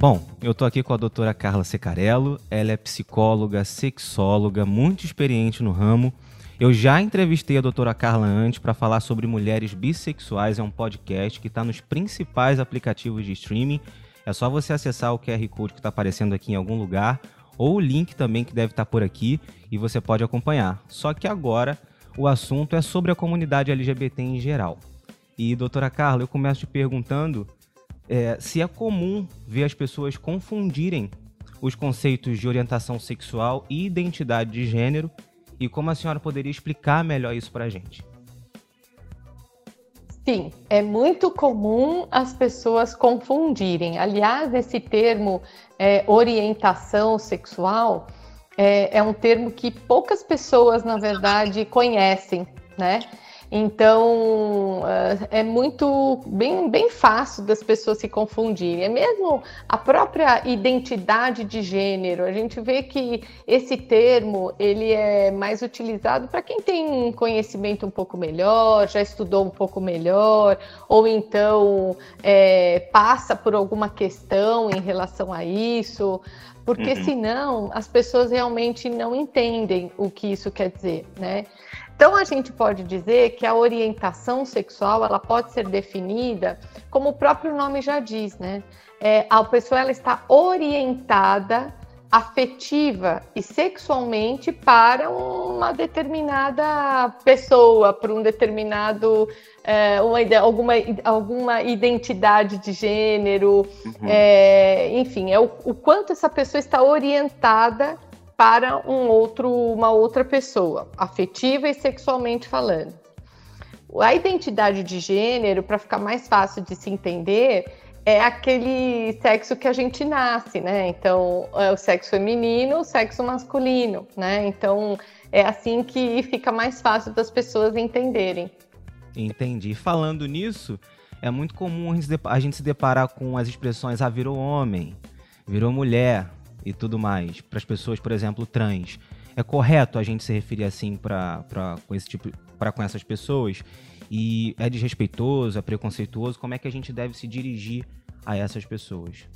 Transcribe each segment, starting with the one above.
Bom, eu tô aqui com a doutora Carla Secarello. Ela é psicóloga, sexóloga, muito experiente no ramo. Eu já entrevistei a doutora Carla antes para falar sobre mulheres bissexuais. É um podcast que está nos principais aplicativos de streaming. É só você acessar o QR Code que está aparecendo aqui em algum lugar ou o link também que deve estar tá por aqui e você pode acompanhar. Só que agora o assunto é sobre a comunidade LGBT em geral. E, doutora Carla, eu começo te perguntando é, se é comum ver as pessoas confundirem os conceitos de orientação sexual e identidade de gênero e como a senhora poderia explicar melhor isso para a gente. Sim, é muito comum as pessoas confundirem. Aliás, esse termo é, orientação sexual é, é um termo que poucas pessoas, na verdade, conhecem, né? Então é, é muito bem, bem fácil das pessoas se confundirem. É mesmo a própria identidade de gênero. A gente vê que esse termo ele é mais utilizado para quem tem um conhecimento um pouco melhor, já estudou um pouco melhor, ou então é, passa por alguma questão em relação a isso porque uhum. senão as pessoas realmente não entendem o que isso quer dizer, né? Então a gente pode dizer que a orientação sexual ela pode ser definida como o próprio nome já diz, né? É, a pessoa ela está orientada afetiva e sexualmente para uma determinada pessoa, para um determinado é, uma, alguma, alguma identidade de gênero, uhum. é, enfim, é o, o quanto essa pessoa está orientada para um outro, uma outra pessoa, afetiva e sexualmente falando. A identidade de gênero, para ficar mais fácil de se entender, é aquele sexo que a gente nasce, né? Então, é o sexo feminino, o sexo masculino, né? Então, é assim que fica mais fácil das pessoas entenderem. Entendi. Falando nisso, é muito comum a gente se deparar com as expressões ah, virou homem, virou mulher, e tudo mais para as pessoas, por exemplo, trans. É correto a gente se referir assim para com esse tipo para com essas pessoas? E é desrespeitoso, é preconceituoso? Como é que a gente deve se dirigir a essas pessoas?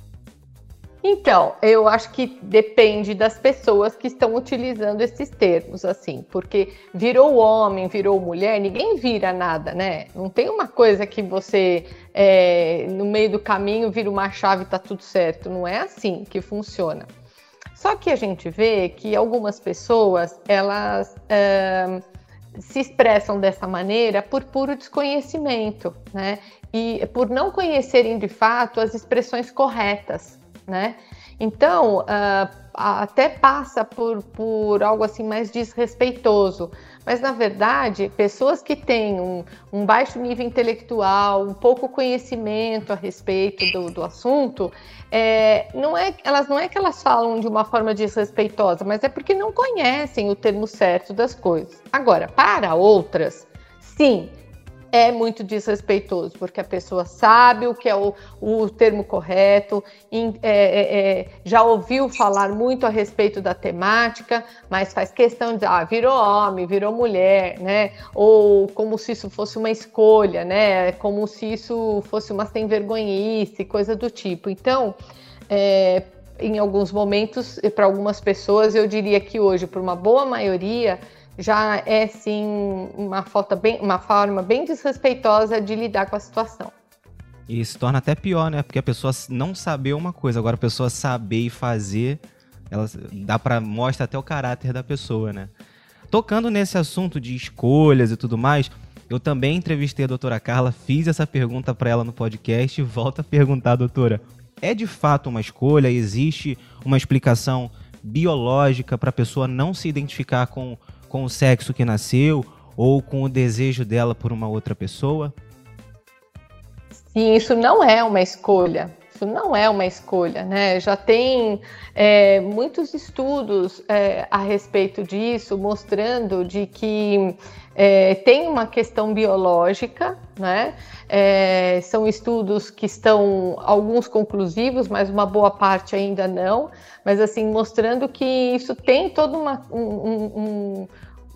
Então, eu acho que depende das pessoas que estão utilizando esses termos, assim, porque virou homem, virou mulher, ninguém vira nada, né? Não tem uma coisa que você, é, no meio do caminho, vira uma chave e tá tudo certo. Não é assim que funciona. Só que a gente vê que algumas pessoas, elas é, se expressam dessa maneira por puro desconhecimento, né? E por não conhecerem de fato as expressões corretas né? Então, uh, até passa por, por algo assim mais desrespeitoso. Mas, na verdade, pessoas que têm um, um baixo nível intelectual, um pouco conhecimento a respeito do, do assunto, é, não é, elas não é que elas falam de uma forma desrespeitosa, mas é porque não conhecem o termo certo das coisas. Agora, para outras, sim, é muito desrespeitoso, porque a pessoa sabe o que é o, o termo correto, em, é, é, é, já ouviu falar muito a respeito da temática, mas faz questão de, ah, virou homem, virou mulher, né? Ou como se isso fosse uma escolha, né? Como se isso fosse uma sem vergonhice, coisa do tipo. Então, é, em alguns momentos, para algumas pessoas, eu diria que hoje, por uma boa maioria, já é sim uma, falta bem, uma forma bem desrespeitosa de lidar com a situação. E se torna até pior, né? Porque a pessoa não saber uma coisa, agora a pessoa saber e fazer, ela dá para mostra até o caráter da pessoa, né? Tocando nesse assunto de escolhas e tudo mais, eu também entrevistei a doutora Carla, fiz essa pergunta para ela no podcast e volto a perguntar, doutora, é de fato uma escolha? Existe uma explicação biológica para a pessoa não se identificar com com o sexo que nasceu ou com o desejo dela por uma outra pessoa? Sim, isso não é uma escolha. Isso não é uma escolha, né? Já tem é, muitos estudos é, a respeito disso, mostrando de que é, tem uma questão biológica, né? É, são estudos que estão alguns conclusivos, mas uma boa parte ainda não. Mas assim mostrando que isso tem todo uma, um, um,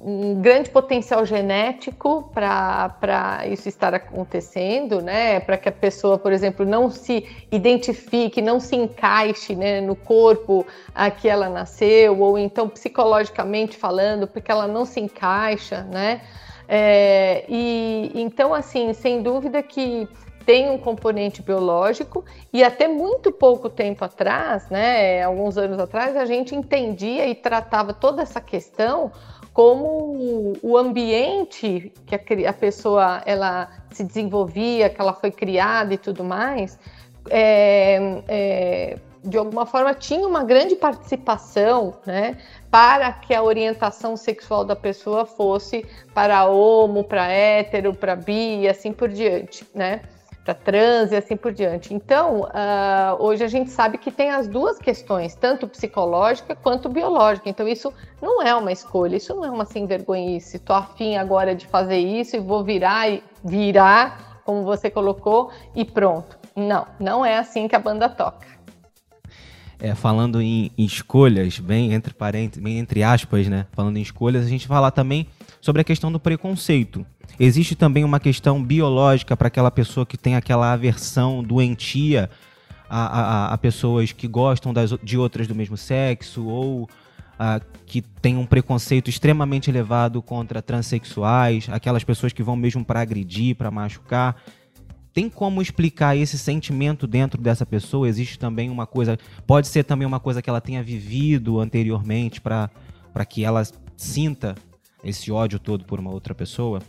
um grande potencial genético para isso estar acontecendo, né? Para que a pessoa, por exemplo, não se identifique, não se encaixe né, no corpo a que ela nasceu, ou então psicologicamente falando, porque ela não se encaixa, né? É, e então, assim, sem dúvida que tem um componente biológico e até muito pouco tempo atrás, né, alguns anos atrás, a gente entendia e tratava toda essa questão como o ambiente que a, pessoa ela se desenvolvia, que ela foi criada e tudo mais, é, é, de alguma forma tinha uma grande participação, né, para que a orientação sexual da pessoa fosse para homo, para hétero, para bi e assim por diante, né? Para trans e assim por diante. Então, uh, hoje a gente sabe que tem as duas questões, tanto psicológica quanto biológica. Então, isso não é uma escolha, isso não é uma sem vergonhice. Estou afim agora de fazer isso e vou virar e virar, como você colocou, e pronto. Não, não é assim que a banda toca. É, falando em, em, escolhas, bem entre parênteses, bem entre aspas, né? Falando em escolhas, a gente falar também sobre a questão do preconceito. Existe também uma questão biológica para aquela pessoa que tem aquela aversão doentia a, a, a pessoas que gostam das, de outras do mesmo sexo ou a, que tem um preconceito extremamente elevado contra transexuais, aquelas pessoas que vão mesmo para agredir, para machucar. Tem como explicar esse sentimento dentro dessa pessoa? Existe também uma coisa, pode ser também uma coisa que ela tenha vivido anteriormente para que ela sinta esse ódio todo por uma outra pessoa?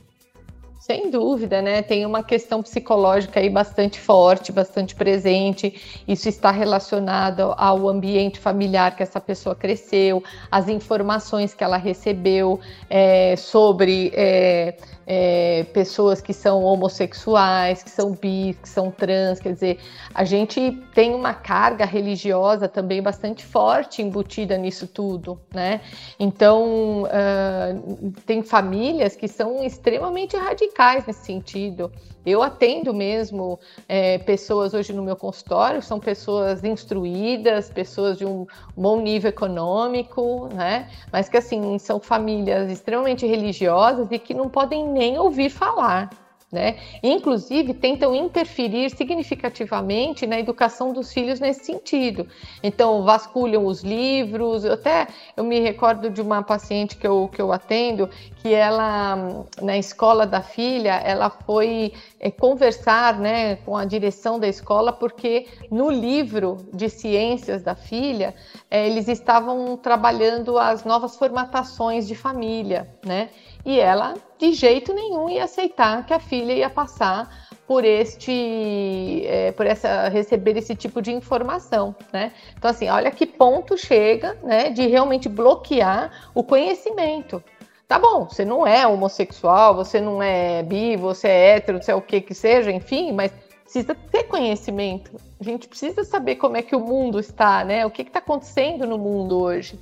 Sem dúvida, né? Tem uma questão psicológica aí bastante forte, bastante presente. Isso está relacionado ao ambiente familiar que essa pessoa cresceu, as informações que ela recebeu é, sobre. É, é, pessoas que são homossexuais, que são bis, que são trans, quer dizer, a gente tem uma carga religiosa também bastante forte embutida nisso tudo, né? Então, uh, tem famílias que são extremamente radicais nesse sentido. Eu atendo mesmo é, pessoas hoje no meu consultório, são pessoas instruídas, pessoas de um bom nível econômico, né? Mas que assim são famílias extremamente religiosas e que não podem nem ouvir falar né? Inclusive tentam interferir significativamente na educação dos filhos nesse sentido. Então vasculham os livros. Eu até eu me recordo de uma paciente que eu, que eu atendo que ela na escola da filha ela foi é, conversar, né, com a direção da escola porque no livro de ciências da filha é, eles estavam trabalhando as novas formatações de família, né? E ela de jeito nenhum ia aceitar que a filha ia passar por este, é, por essa receber esse tipo de informação, né? Então assim, olha que ponto chega, né, de realmente bloquear o conhecimento. Tá bom, você não é homossexual, você não é bi, você é hétero, você é o que que seja, enfim, mas precisa ter conhecimento. A gente precisa saber como é que o mundo está, né? O que está acontecendo no mundo hoje.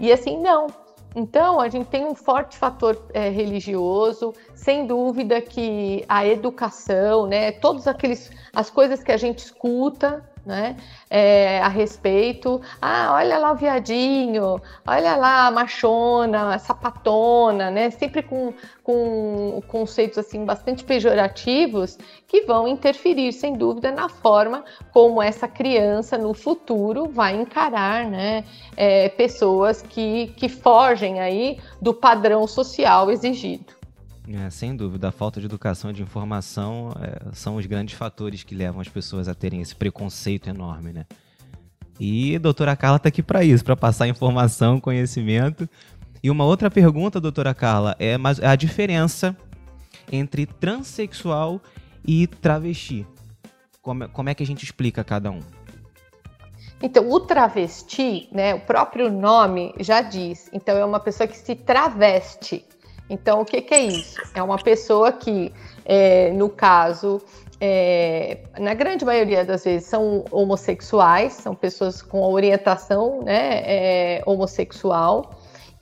E assim, não. Então, a gente tem um forte fator é, religioso, sem dúvida que a educação, né, todas aqueles as coisas que a gente escuta, né, é, a respeito. Ah, olha lá o viadinho, olha lá a machona, a sapatona, né, sempre com, com conceitos assim bastante pejorativos que vão interferir, sem dúvida, na forma como essa criança no futuro vai encarar, né, é, pessoas que, que fogem aí do padrão social exigido. É, sem dúvida, a falta de educação e de informação é, são os grandes fatores que levam as pessoas a terem esse preconceito enorme, né? E a doutora Carla está aqui para isso, para passar informação, conhecimento. E uma outra pergunta, doutora Carla, é a diferença entre transexual e travesti. Como, como é que a gente explica cada um? Então, o travesti, né, o próprio nome já diz. Então, é uma pessoa que se traveste. Então, o que, que é isso? É uma pessoa que, é, no caso, é, na grande maioria das vezes, são homossexuais, são pessoas com orientação né, é, homossexual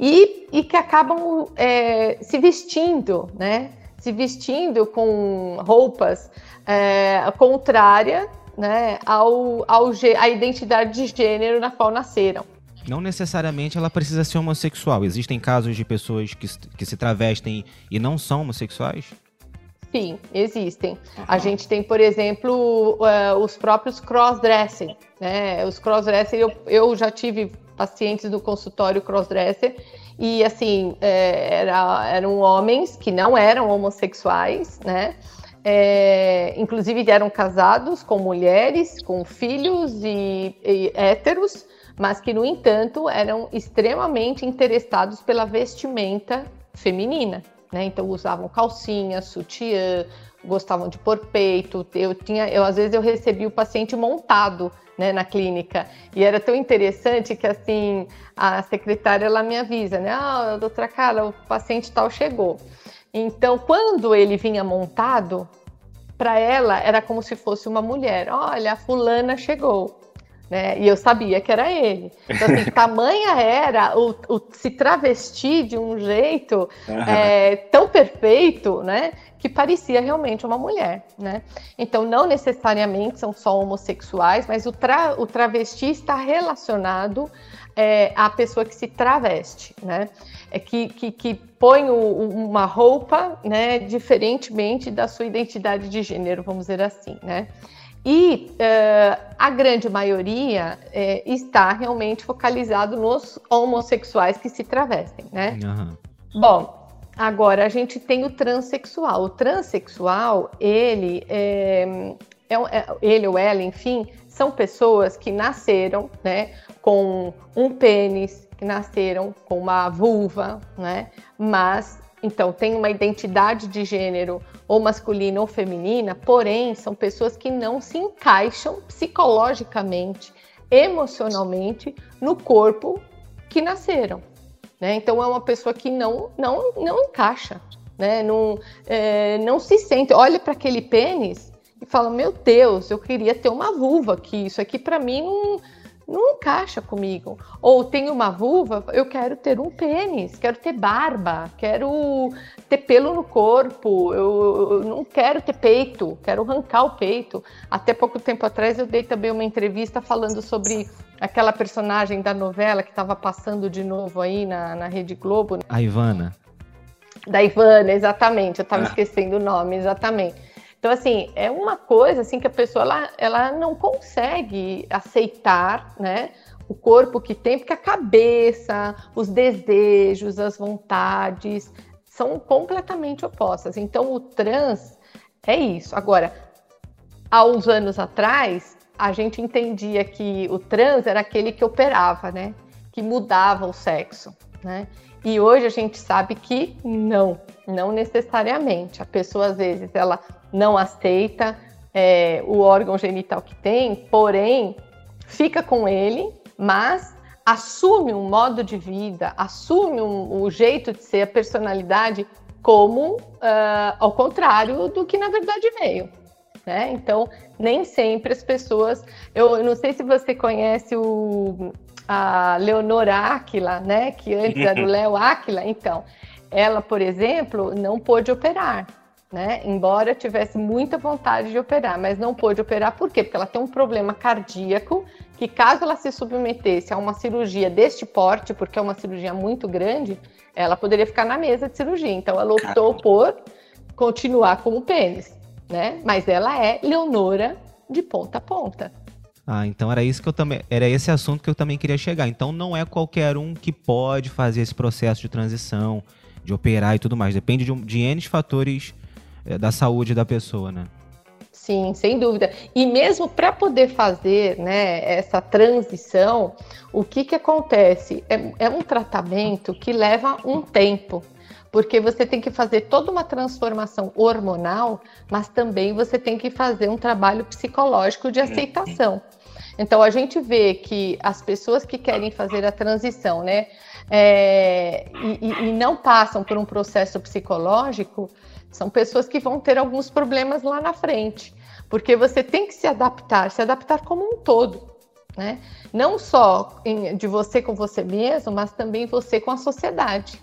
e, e, que acabam é, se vestindo, né, se vestindo com roupas é, contrária né, ao, ao, à identidade de gênero na qual nasceram. Não necessariamente ela precisa ser homossexual. Existem casos de pessoas que, que se travestem e não são homossexuais? Sim, existem. A gente tem, por exemplo, uh, os próprios crossdressing. Né? Os crossdresser, eu, eu já tive pacientes no consultório crossdresser e assim é, era, eram homens que não eram homossexuais, né? É, inclusive eram casados com mulheres, com filhos e, e héteros, mas que no entanto eram extremamente interessados pela vestimenta feminina né? Então usavam calcinha, sutiã, gostavam de pôr peito. Eu tinha, eu às vezes eu recebi o paciente montado, né, na clínica. E era tão interessante que assim, a secretária ela me avisa, né? Ah, doutora Carla, o paciente tal chegou. Então, quando ele vinha montado, para ela era como se fosse uma mulher. Olha, a fulana chegou né? E eu sabia que era ele. Então, assim, tamanha era o, o, se travestir de um jeito é, tão perfeito, né? Que parecia realmente uma mulher, né? Então, não necessariamente são só homossexuais, mas o, tra, o travesti está relacionado é, à pessoa que se traveste, né? É que, que, que põe o, uma roupa, né? Diferentemente da sua identidade de gênero, vamos dizer assim, né? E uh, a grande maioria uh, está realmente focalizado nos homossexuais que se travestem, né? Uhum. Bom, agora a gente tem o transexual. O transexual, ele, é, é, é, ele ou ela, enfim, são pessoas que nasceram, né, com um pênis, que nasceram com uma vulva, né, mas então, tem uma identidade de gênero ou masculina ou feminina, porém, são pessoas que não se encaixam psicologicamente, emocionalmente no corpo que nasceram. Né? Então, é uma pessoa que não, não, não encaixa, né? não, é, não se sente. Olha para aquele pênis e fala: Meu Deus, eu queria ter uma vulva aqui, isso aqui para mim não não encaixa comigo. Ou tenho uma vulva, eu quero ter um pênis, quero ter barba, quero ter pelo no corpo, eu, eu, não quero ter peito, quero arrancar o peito. Até pouco tempo atrás eu dei também uma entrevista falando sobre aquela personagem da novela que estava passando de novo aí na, na Rede Globo. Né? A Ivana. Da Ivana, exatamente. Eu estava ah. esquecendo o nome, exatamente então, assim, é uma coisa assim que a pessoa ela, ela não consegue aceitar, né? O corpo que tem, porque a cabeça, os desejos, as vontades são completamente opostas. Então, o trans é isso. Agora, há uns anos atrás, a gente entendia que o trans era aquele que operava, né? Que mudava o sexo, né? E hoje a gente sabe que não, não necessariamente. A pessoa às vezes ela não aceita é, o órgão genital que tem, porém fica com ele, mas assume um modo de vida, assume um, o jeito de ser, a personalidade, como uh, ao contrário do que na verdade veio. Né? Então, nem sempre as pessoas. Eu, eu não sei se você conhece o, a Leonora Aquila, né? Que antes era o Léo Aquila. Então, ela, por exemplo, não pôde operar né? Embora tivesse muita vontade de operar, mas não pôde operar por quê? Porque ela tem um problema cardíaco que caso ela se submetesse a uma cirurgia deste porte, porque é uma cirurgia muito grande, ela poderia ficar na mesa de cirurgia. Então ela optou por continuar com o pênis, né? Mas ela é Leonora de ponta a ponta. Ah, então era isso que eu também, era esse assunto que eu também queria chegar. Então não é qualquer um que pode fazer esse processo de transição, de operar e tudo mais. Depende de, de N fatores da saúde da pessoa, né? Sim, sem dúvida. E mesmo para poder fazer né, essa transição, o que, que acontece? É, é um tratamento que leva um tempo porque você tem que fazer toda uma transformação hormonal, mas também você tem que fazer um trabalho psicológico de aceitação. Então a gente vê que as pessoas que querem fazer a transição, né, é, e, e, não passam por um processo psicológico, são pessoas que vão ter alguns problemas lá na frente. porque você tem que se adaptar, se adaptar como um todo, né? Não só em, de você com você mesmo, mas também você com a sociedade.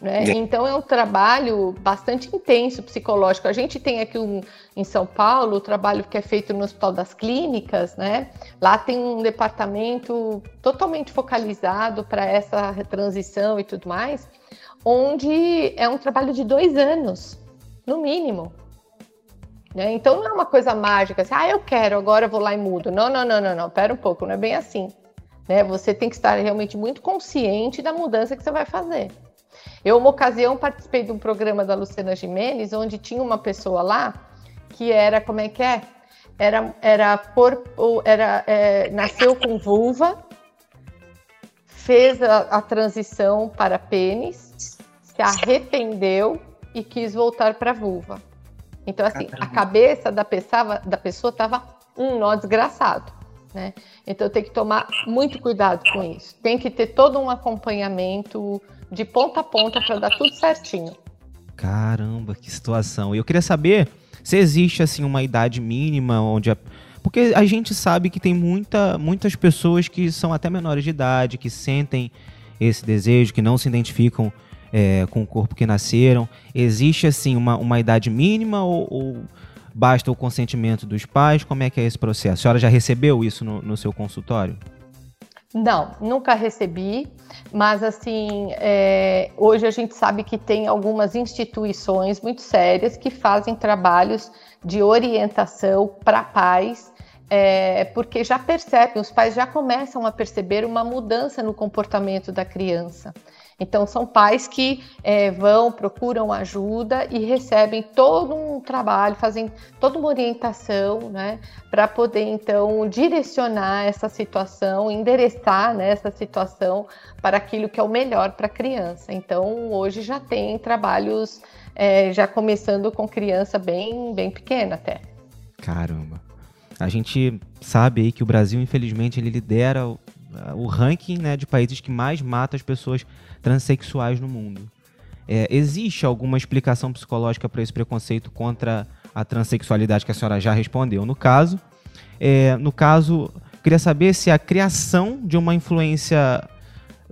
Né? Então é um trabalho bastante intenso psicológico. A gente tem aqui um, em São Paulo o trabalho que é feito no Hospital das Clínicas, né? Lá tem um departamento totalmente focalizado para essa transição e tudo mais, onde é um trabalho de dois anos, no mínimo. Né? Então não é uma coisa mágica, assim, ah, eu quero, agora eu vou lá e mudo. Não, não, não, não, não, pera um pouco, não é bem assim. Né? Você tem que estar realmente muito consciente da mudança que você vai fazer. Eu, uma ocasião, participei de um programa da Luciana Jimenez, onde tinha uma pessoa lá que era, como é que é? Era, era, por, era é, nasceu com vulva, fez a, a transição para pênis, se arrependeu e quis voltar para vulva. Então, assim, a cabeça da pessoa da pessoa estava um nó desgraçado. Né? Então tem que tomar muito cuidado com isso. Tem que ter todo um acompanhamento de ponta a ponta para dar tudo certinho. Caramba, que situação. E eu queria saber se existe assim uma idade mínima onde a... porque a gente sabe que tem muita, muitas pessoas que são até menores de idade, que sentem esse desejo, que não se identificam é, com o corpo que nasceram. Existe assim uma, uma idade mínima ou, ou, basta o consentimento dos pais? Como é que é esse processo? A senhora já recebeu isso no, no seu consultório? Não, nunca recebi, mas assim, é, hoje a gente sabe que tem algumas instituições muito sérias que fazem trabalhos de orientação para pais, é, porque já percebem, os pais já começam a perceber uma mudança no comportamento da criança. Então, são pais que é, vão, procuram ajuda e recebem todo um trabalho, fazem toda uma orientação, né, para poder então direcionar essa situação, endereçar né, essa situação para aquilo que é o melhor para a criança. Então, hoje já tem trabalhos, é, já começando com criança bem, bem pequena até. Caramba. A gente sabe aí que o Brasil, infelizmente, ele lidera o, ranking né, de países que mais mata as pessoas transexuais no mundo. É, existe alguma explicação psicológica para esse preconceito contra a transexualidade que a senhora já respondeu? No caso, é, no caso, queria saber se a criação de uma influência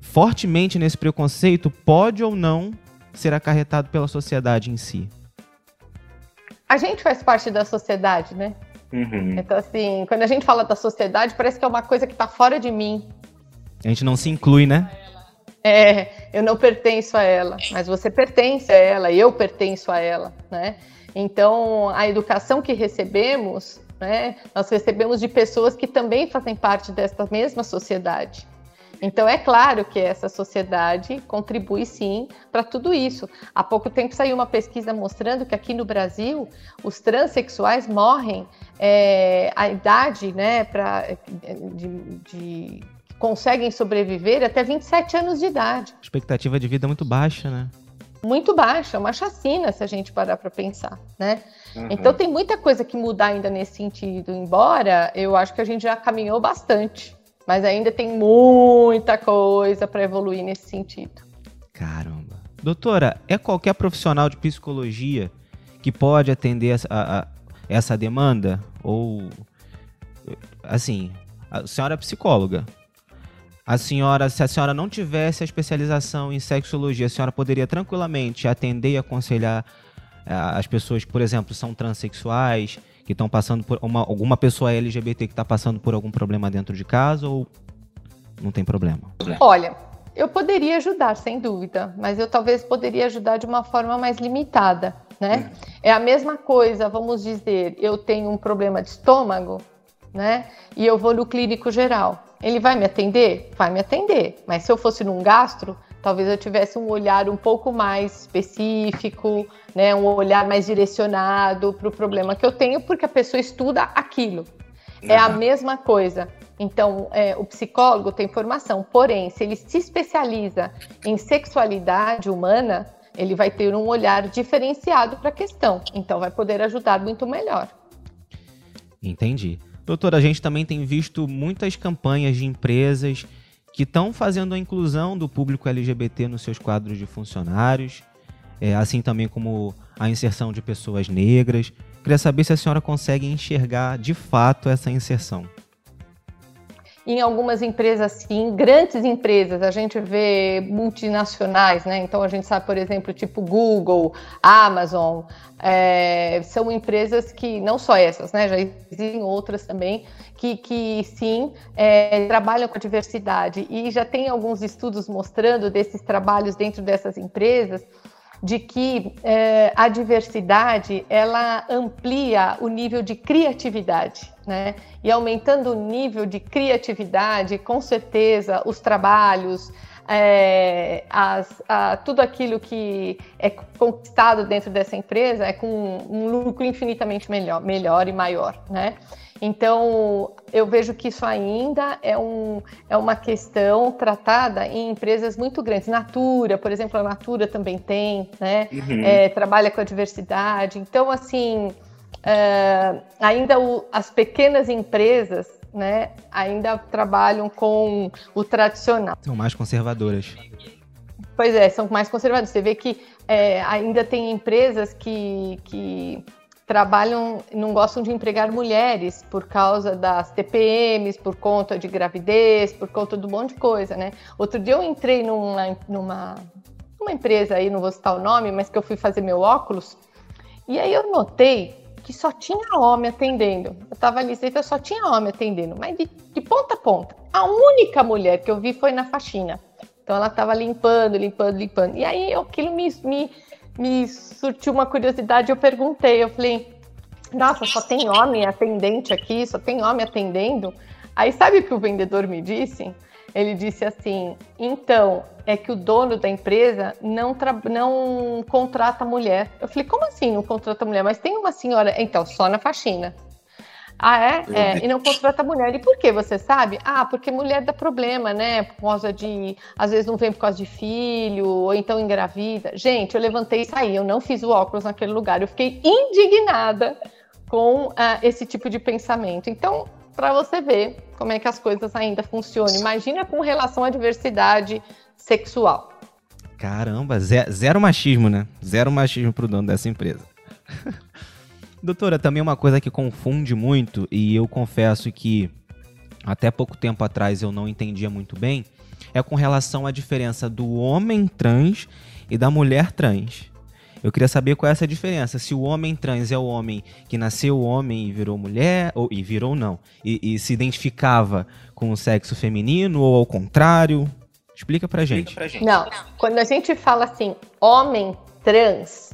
fortemente nesse preconceito pode ou não ser acarretado pela sociedade em si. A gente faz parte da sociedade, né? Uhum. Então, assim, quando a gente fala da sociedade, parece que é uma coisa que está fora de mim. A gente não se inclui, né? É, eu não pertenço a ela, mas você pertence a ela, eu pertenço a ela, né? Então, a educação que recebemos, né, nós recebemos de pessoas que também fazem parte dessa mesma sociedade. Então, é claro que essa sociedade contribui sim para tudo isso. Há pouco tempo saiu uma pesquisa mostrando que aqui no Brasil os transexuais morrem, é, a idade né, pra, de, de conseguem sobreviver até 27 anos de idade. Expectativa de vida muito baixa, né? Muito baixa, uma chacina se a gente parar para pensar, né? Uhum. Então tem muita coisa que mudar ainda nesse sentido, embora eu acho que a gente já caminhou bastante, mas ainda tem muita coisa para evoluir nesse sentido. Caramba. Doutora, é qualquer profissional de psicologia que pode atender a, a, essa demanda? Ou, assim, a senhora é psicóloga, a senhora, se a senhora não tivesse a especialização em sexologia, a senhora poderia tranquilamente atender e aconselhar uh, as pessoas que, por exemplo, são transexuais, que estão passando por uma, alguma pessoa LGBT que está passando por algum problema dentro de casa ou não tem problema? Olha, eu poderia ajudar, sem dúvida, mas eu talvez poderia ajudar de uma forma mais limitada, né? É a mesma coisa, vamos dizer, eu tenho um problema de estômago, né? E eu vou no clínico geral. Ele vai me atender? Vai me atender. Mas se eu fosse num gastro, talvez eu tivesse um olhar um pouco mais específico, né? Um olhar mais direcionado para o problema que eu tenho, porque a pessoa estuda aquilo. Uhum. É a mesma coisa. Então, é, o psicólogo tem formação, porém, se ele se especializa em sexualidade humana, ele vai ter um olhar diferenciado para a questão. Então, vai poder ajudar muito melhor. Entendi. Doutor, a gente também tem visto muitas campanhas de empresas que estão fazendo a inclusão do público LGBT nos seus quadros de funcionários. é, assim também como a inserção de pessoas negras. Queria saber se a senhora consegue enxergar de fato essa inserção. Em algumas empresas, sim, grandes empresas, a gente vê multinacionais, né? Então a gente sabe, por exemplo, tipo Google, Amazon, é, são empresas que, não só essas, né? Já existem outras também, que, que sim, é, trabalham com a diversidade. E já tem alguns estudos mostrando desses trabalhos dentro dessas empresas de que é, a diversidade ela amplia o nível de criatividade, né? E aumentando o nível de criatividade, com certeza os trabalhos, é, as, a, tudo aquilo que é conquistado dentro dessa empresa é com um lucro infinitamente melhor, melhor e maior, né? Então, eu vejo que isso ainda é, um, é uma questão tratada em empresas muito grandes. Natura, por exemplo, a Natura também tem, né? Uhum. É, trabalha com a diversidade. Então, assim, é, ainda o, as pequenas empresas né, ainda trabalham com o tradicional. São mais conservadoras. Pois é, são mais conservadoras. Você vê que é, ainda tem empresas que, que trabalham, não gostam de empregar mulheres por causa das TPMs, por conta de gravidez, por conta de um monte de coisa, né? Outro dia eu entrei numa, numa, numa empresa aí, não vou citar o nome, mas que eu fui fazer meu óculos, e aí eu notei que só tinha homem atendendo. Eu tava ali, eu só tinha homem atendendo, mas de, de ponta a ponta. A única mulher que eu vi foi na faxina. Então ela tava limpando, limpando, limpando. E aí aquilo me, me me surtiu uma curiosidade, eu perguntei, eu falei, nossa, só tem homem atendente aqui, só tem homem atendendo. Aí sabe o que o vendedor me disse? Ele disse assim: então, é que o dono da empresa não, não contrata mulher. Eu falei: como assim não contrata mulher? Mas tem uma senhora. Então, só na faxina. Ah, é? é? E não contrata mulher. E por que você sabe? Ah, porque mulher dá problema, né? Por causa de. Às vezes não vem por causa de filho, ou então engravida. Gente, eu levantei e saí. Eu não fiz o óculos naquele lugar. Eu fiquei indignada com uh, esse tipo de pensamento. Então, para você ver como é que as coisas ainda funcionam. Imagina com relação à diversidade sexual. Caramba, zero machismo, né? Zero machismo pro dono dessa empresa. Doutora, também uma coisa que confunde muito, e eu confesso que até pouco tempo atrás eu não entendia muito bem, é com relação à diferença do homem trans e da mulher trans. Eu queria saber qual é essa diferença. Se o homem trans é o homem que nasceu homem e virou mulher, ou e virou não, e, e se identificava com o sexo feminino ou ao contrário. Explica pra gente. Explica pra gente. Não, quando a gente fala assim, homem trans,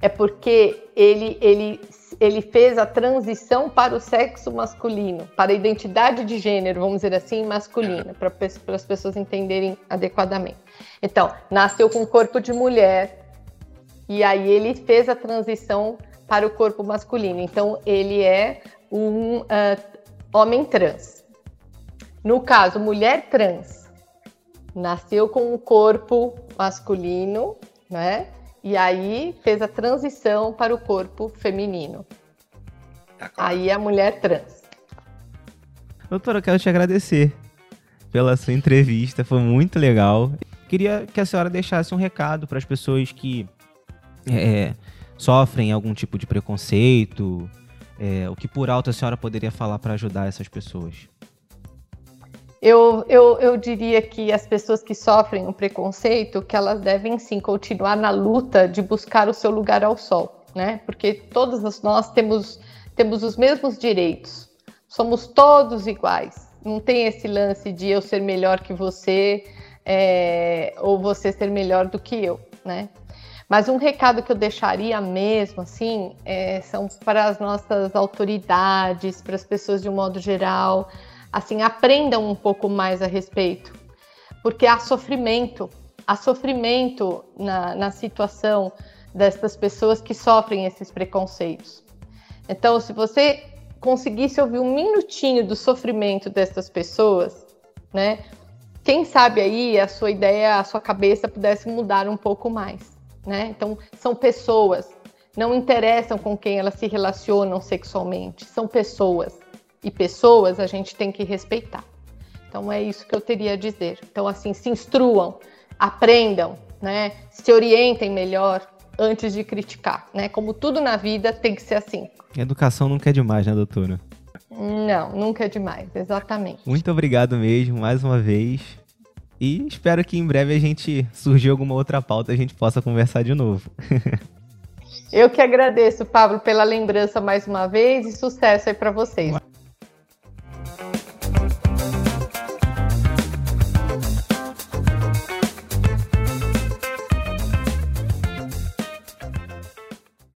é porque ele, ele, ele fez a transição para o sexo masculino, para a identidade de gênero, vamos dizer assim, masculina, para, as pessoas entenderem adequadamente. Então, nasceu com o corpo de mulher, e aí ele fez a transição para o corpo masculino. Então, ele é um uh, homem trans. No caso, mulher trans, nasceu com o corpo masculino, né? E aí fez a transição para o corpo feminino. Tá aí a mulher trans. Doutora, eu quero te agradecer pela sua entrevista, foi muito legal. Queria que a senhora deixasse um recado para as pessoas que é, sofrem algum tipo de preconceito, é, o que por alto a senhora poderia falar para ajudar essas pessoas? Eu, eu, eu diria que as pessoas que sofrem o preconceito, que elas devem sim continuar na luta de buscar o seu lugar ao sol, né? Porque todos nós temos, temos os mesmos direitos, somos todos iguais. Não tem esse lance de eu ser melhor que você é, ou você ser melhor do que eu, né? Mas um recado que eu deixaria mesmo, assim, é, são para as nossas autoridades, para as pessoas de um modo geral, assim, aprendam um pouco mais a respeito, porque há sofrimento, há sofrimento na, na situação dessas pessoas que sofrem esses preconceitos. Então, se você conseguisse ouvir um minutinho do sofrimento dessas pessoas, né? Quem sabe aí a sua ideia, a sua cabeça pudesse mudar um pouco mais, né? Então, são pessoas, não interessam com quem elas se relacionam sexualmente, são pessoas e pessoas a gente tem que respeitar. Então é isso que eu teria a dizer. Então assim, se instruam, aprendam, né? Se orientem melhor antes de criticar, né? Como tudo na vida tem que ser assim. Educação nunca é demais, né, doutora? Não, nunca é demais, exatamente. Muito obrigado mesmo, mais uma vez. E espero que em breve a gente surgir alguma outra pauta e a gente possa conversar de novo. Eu que agradeço, Pablo, pela lembrança mais uma vez e sucesso aí para vocês.